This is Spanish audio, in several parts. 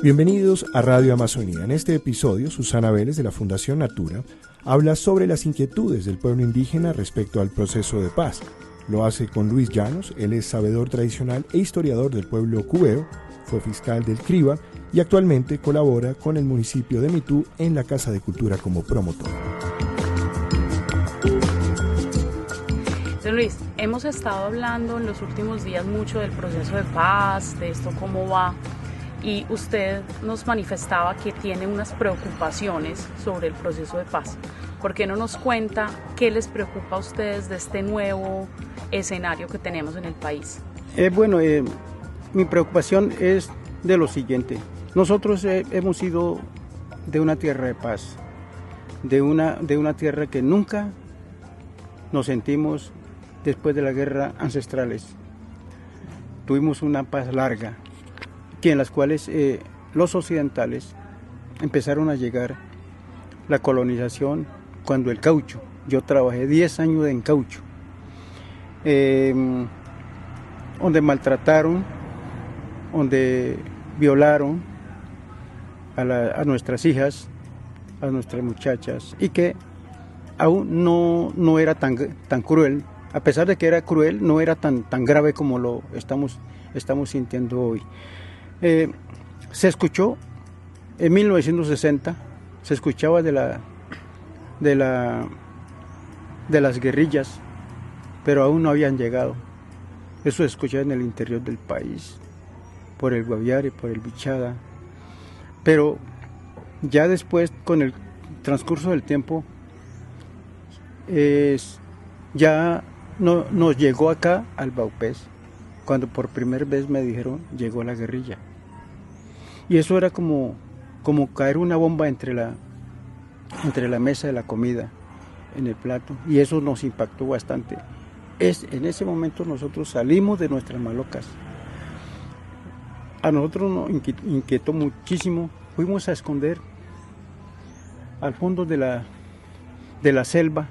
Bienvenidos a Radio Amazonía. En este episodio, Susana Vélez de la Fundación Natura habla sobre las inquietudes del pueblo indígena respecto al proceso de paz. Lo hace con Luis Llanos, él es sabedor tradicional e historiador del pueblo cubeo, fue fiscal del CRIBA y actualmente colabora con el municipio de Mitú en la Casa de Cultura como promotor. Luis, hemos estado hablando en los últimos días mucho del proceso de paz, de esto cómo va y usted nos manifestaba que tiene unas preocupaciones sobre el proceso de paz. ¿Por qué no nos cuenta qué les preocupa a ustedes de este nuevo escenario que tenemos en el país? Eh, bueno, eh, mi preocupación es de lo siguiente. Nosotros eh, hemos sido de una tierra de paz, de una, de una tierra que nunca nos sentimos después de la guerra ancestrales. Tuvimos una paz larga, que en las cuales eh, los occidentales empezaron a llegar la colonización cuando el caucho. Yo trabajé 10 años en caucho, em, donde maltrataron, donde violaron a, nuestras hijas, a nuestras muchachas, y que aún no, no era tan, tan cruel, a pesar de que era cruel, no era tan, tan grave como lo estamos, estamos sintiendo hoy. Eh, se escuchó en 1960, se escuchaba de la, de la, de las guerrillas, pero aún no habían llegado. Eso se escuchaba en el interior del país, por el Guaviare, por el Bichada. Pero ya después, con el transcurso del tiempo, ya no, nos llegó acá al Baupés, cuando por primera vez me dijeron llegó la guerrilla. Y eso era como, como caer una bomba entre la, entre la mesa de la comida, en el plato, y eso nos impactó bastante. Es, en ese momento nosotros salimos de nuestras malocas. A nosotros nos inquietó muchísimo, fuimos a esconder al fondo de la, de la selva,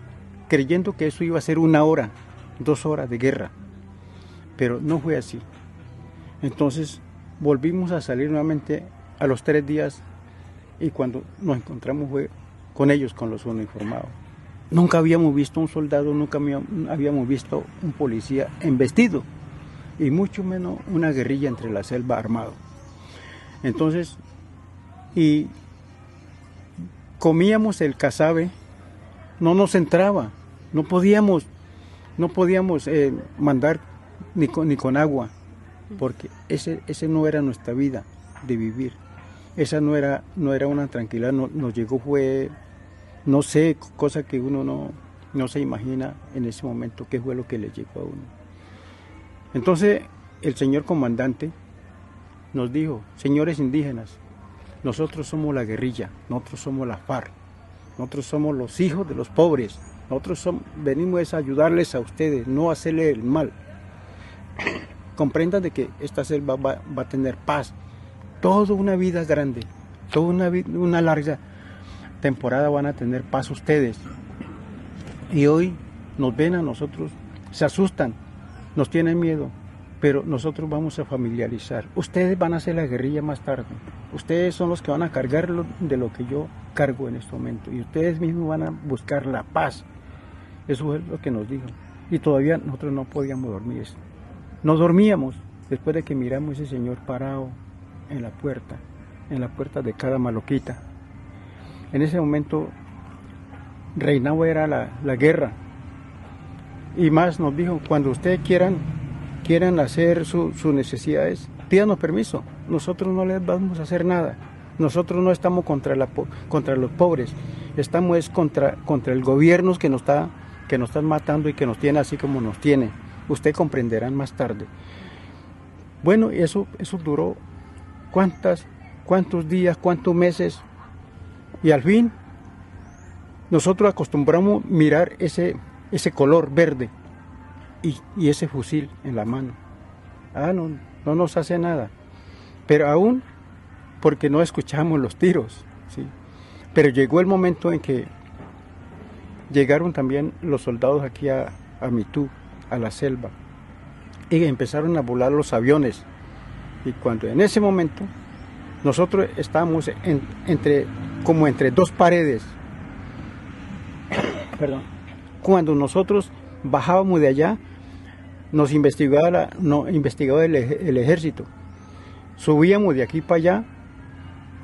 creyendo que eso iba a ser una hora, dos horas de guerra, pero no fue así. Entonces volvimos a salir nuevamente a los tres días y cuando nos encontramos fue con ellos, con los uniformados. Nunca habíamos visto un soldado, nunca habíamos visto un policía en vestido y mucho menos una guerrilla entre la selva armado. Entonces, y comíamos el cazabe, no nos entraba, no podíamos, no podíamos eh, mandar ni con, ni con agua, porque ese, ese no era nuestra vida de vivir. Esa no era, no era una tranquilidad, nos llegó fue, no sé, cosa que uno no, no se imagina en ese momento qué fue lo que le llegó a uno. Entonces el señor comandante nos dijo, señores indígenas, nosotros somos la guerrilla, nosotros somos la FARC, nosotros somos los hijos de los pobres, nosotros venimos a ayudarles a ustedes, no hacerle el mal comprendan de que esta selva va, a tener paz, toda una vida grande, toda una, una larga temporada van a tener paz ustedes. Y hoy nos ven a nosotros, se asustan, nos tienen miedo, pero nosotros vamos a familiarizar. Ustedes van a hacer la guerrilla más tarde. Ustedes son los que van a cargar de lo que yo cargo en este momento. Y ustedes mismos van a buscar la paz. Eso es lo que nos dijo. Y todavía nosotros no podíamos dormir. Nos dormíamos después de que miramos ese señor parado en la puerta, en la puerta de cada maloquita. En ese momento reinaba era la, guerra. Y más nos dijo, cuando ustedes quieran, quieran hacer sus necesidades, pídanos permiso. Nosotros no les vamos a hacer nada. Nosotros no estamos contra, la, contra los pobres, estamos contra, contra el gobierno que nos, está, que nos están matando y que nos tiene así como nos tiene. Usted comprenderán más tarde. Bueno, eso, eso duró cuántas, cuántos días, cuántos meses. Y al fin, nosotros acostumbramos mirar ese, ese color verde y, ese fusil en la mano. Ah, no, no nos hace nada. Pero aún, porque no escuchamos los tiros. ¿sí? Pero llegó el momento en que llegaron también los soldados aquí a, a Mitú a la selva y empezaron a volar los aviones. Y cuando en ese momento nosotros estábamos entre, como entre dos paredes. Cuando nosotros bajábamos de allá, nos investigaba, no, investigaba el, el, ejército. Subíamos de aquí para allá,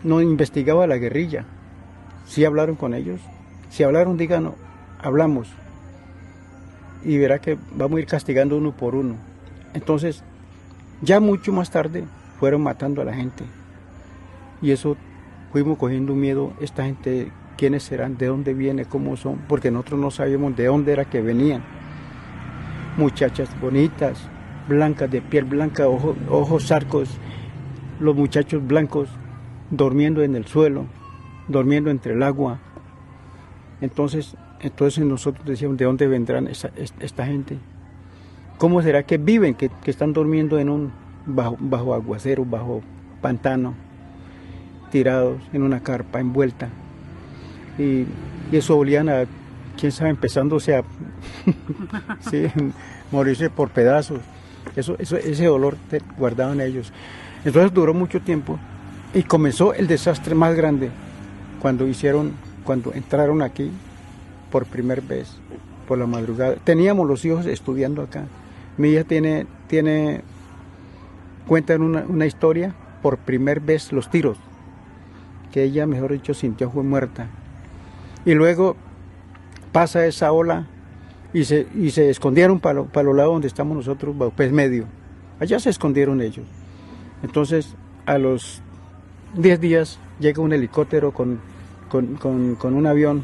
nos investigaba la guerrilla. Si hablaron con ellos, si hablaron, díganos, hablamos. Y verá que vamos a ir castigando uno por uno. Entonces, ya mucho más tarde fueron matando a la gente. Y eso fuimos cogiendo miedo, esta gente, quiénes serán, de dónde viene, cómo son, porque nosotros no sabíamos de dónde era que venían. Muchachas bonitas, blancas, de piel blanca, ojos, arcos, los muchachos blancos durmiendo en el suelo, durmiendo entre el agua. Entonces, entonces nosotros decíamos, ¿de dónde vendrán esta gente? ¿Cómo será que viven, que, están durmiendo en un bajo, bajo aguacero, bajo pantano? tirados en una carpa envuelta. Y, eso olían a, quién sabe, empezándose a morirse por pedazos. Eso, ese dolor guardaban ellos. Entonces duró mucho tiempo y comenzó el desastre más grande cuando hicieron, cuando entraron aquí por primera vez, por la madrugada. Teníamos los hijos estudiando acá. Mi hija tiene, tiene cuentan una, una historia por primera vez los tiros que ella, mejor dicho, sintió fue muerta. Y luego pasa esa ola y se, y se escondieron para, para los lados donde estamos nosotros, pues medio. Allá se escondieron ellos. Entonces, a los 10 días llega un helicóptero con, con, un avión,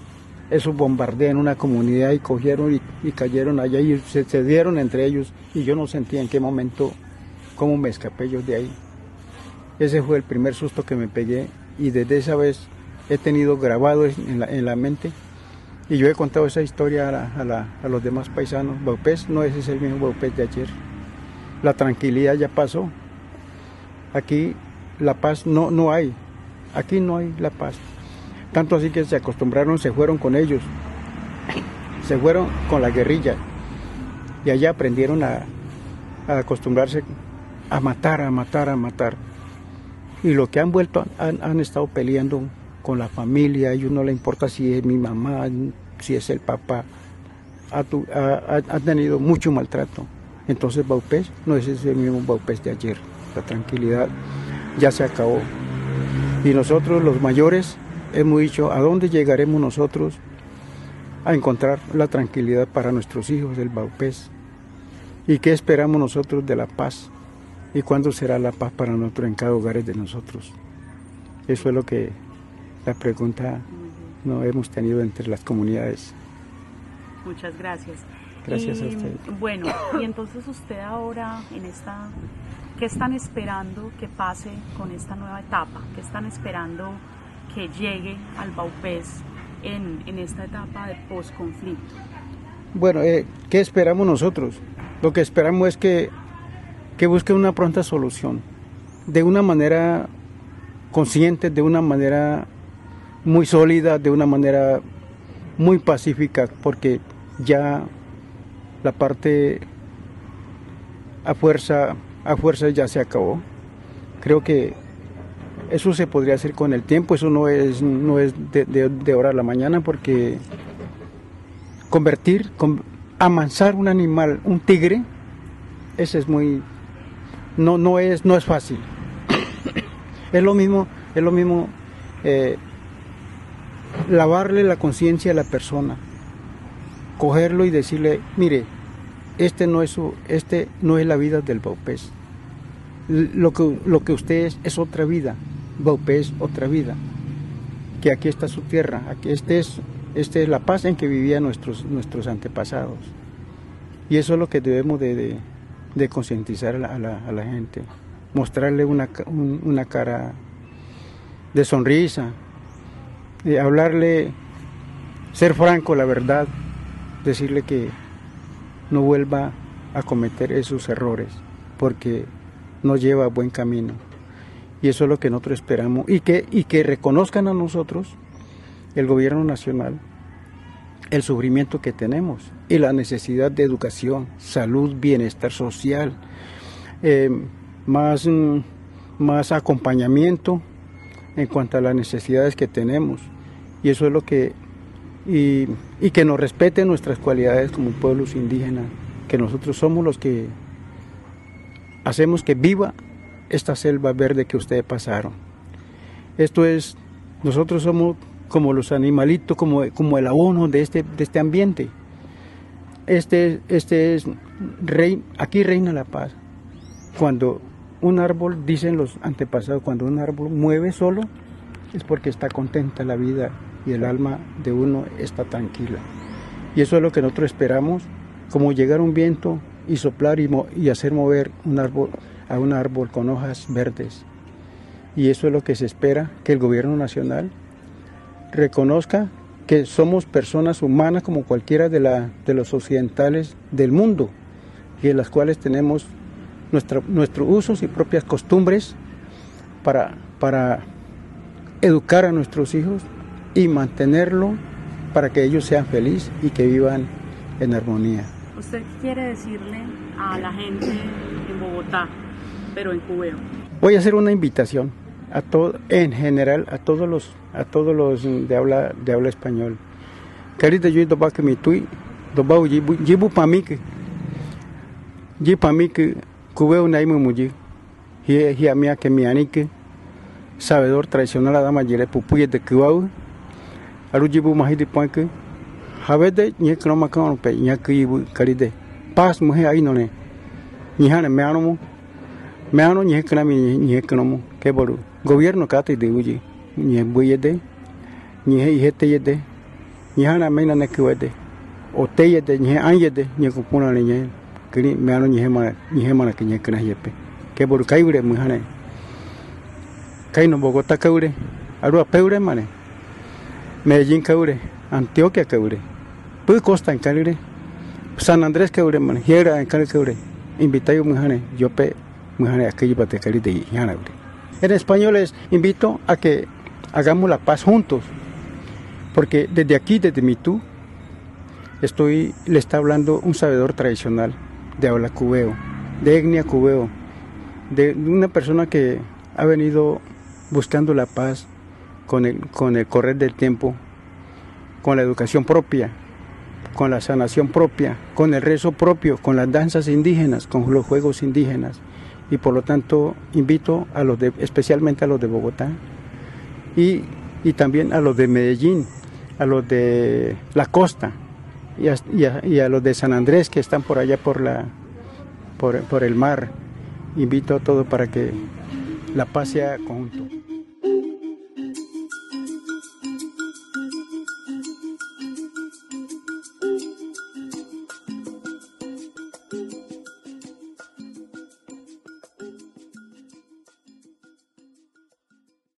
eso bombardea en una comunidad y cogieron y, cayeron allá y se, se, dieron entre ellos y yo no sentía en qué momento cómo me escapé yo de ahí. Ese fue el primer susto que me pegué y desde esa vez he tenido grabado en la, en la mente y yo he contado esa historia a, a, los demás paisanos. Baupés no es el mismo Baupés de ayer. La tranquilidad ya pasó. Aquí la paz no, no hay. Aquí no hay la paz. Tanto así que se acostumbraron, se fueron con ellos. Se fueron con la guerrilla. Y allá aprendieron a, acostumbrarse a matar, a matar, a matar y lo que han vuelto han, estado peleando con la familia, a ellos no le importa si es mi mamá, si es el papá, ha, tenido mucho maltrato. Entonces Baupés no es ese mismo Baupés de ayer, la tranquilidad ya se acabó. Y nosotros los mayores hemos dicho, ¿a dónde llegaremos nosotros a encontrar la tranquilidad para nuestros hijos del Baupés? ¿Y qué esperamos nosotros de la paz? ¿Y cuándo será la paz para nosotros en cada hogar de nosotros? Eso es lo que la pregunta no hemos tenido entre las comunidades. Muchas gracias. Gracias a usted. Bueno, y entonces usted ahora en esta, ¿qué están esperando que pase con esta nueva etapa? ¿Qué están esperando que llegue al Baupés en, en esta etapa de posconflicto? Bueno, eh, ¿qué esperamos nosotros? Lo que esperamos es que que busque una pronta solución, de una manera consciente, de una manera muy sólida, de una manera muy pacífica, porque ya la parte a fuerza, a fuerza ya se acabó. Creo que eso se podría hacer con el tiempo, eso no es, no es de, de, hora a la mañana, porque convertir, amansar un animal, un tigre, ese es muy, no, no, es, no es fácil. es lo mismo, es lo mismo eh, lavarle la conciencia a la persona, cogerlo y decirle, mire, este no es su, este no es la vida del Baupés. Lo que, lo que usted es es otra vida, Baupés otra vida. Que aquí está su tierra, aquí este es, este es la paz en que vivían nuestros, nuestros antepasados. Y eso es lo que debemos de de concientizar a la, gente, mostrarle una, una cara de sonrisa, de hablarle, ser franco, la verdad, decirle que no vuelva a cometer esos errores, porque no lleva a buen camino. Y eso es lo que nosotros esperamos. Y que, y que reconozcan a nosotros, el gobierno nacional, el sufrimiento que tenemos y la necesidad de educación, salud, bienestar social, eh, más, mm, más acompañamiento en cuanto a las necesidades que tenemos. Y eso es lo que... Y, y que nos respeten nuestras cualidades como pueblos indígenas, que nosotros somos los que hacemos que viva esta selva verde que ustedes pasaron. Esto es, nosotros somos como los animalitos, como, como el abono de este, de este ambiente. Este, este es, rey, aquí reina la paz. Cuando un árbol, dicen los antepasados, cuando un árbol mueve solo, es porque está contenta la vida y el alma de uno está tranquila. Y eso es lo que nosotros esperamos, como llegar un viento y soplar y, y hacer mover un árbol a un árbol con hojas verdes. Y eso es lo que se espera, que el gobierno nacional reconozca que somos personas humanas como cualquiera de, la, de los occidentales del mundo y en las cuales tenemos nuestros usos y propias costumbres para, para educar a nuestros hijos y mantenerlo para que ellos sean felices y que vivan en armonía. ¿Usted quiere decirle a la gente en Bogotá, pero en Cubeo? Voy a hacer una invitación a todo, en general a todos los a todos los de habla de habla español. Carita yo doba que mi tui doba que para mí que cubeo una mu muji hi mía que mi anique sabedor tradicional a dama jere pupuye de cubao aru jibu mahi de que habede ni croma kan pe nya que caride pas muhe ahí no ne. Ni hane me anu me anu ni kana mi ni kana mu ke boru gobierno kate de uji ni buyede ni he hete ni hana ne kwede o ni ni ni me ano ni ni mana kinya kana yepe. Ke boru kai ure mu no aru mane Medellín Antioquia kaure pu costa San Andrés mane en español les invito a que hagamos la paz juntos, porque desde aquí, desde Mitú, estoy, le está hablando un sabedor tradicional de habla cubeo, de etnia cubeo, de una persona que ha venido buscando la paz con el, con el correr del tiempo, con la educación propia, con la sanación propia, con el rezo propio, con las danzas indígenas, con los juegos indígenas y por lo tanto invito a los de, especialmente a los de Bogotá y, y también a los de Medellín, a los de la costa y a, y a, los de San Andrés que están por allá por, la, por, por el mar. Invito a todos para que la paz sea conjunto.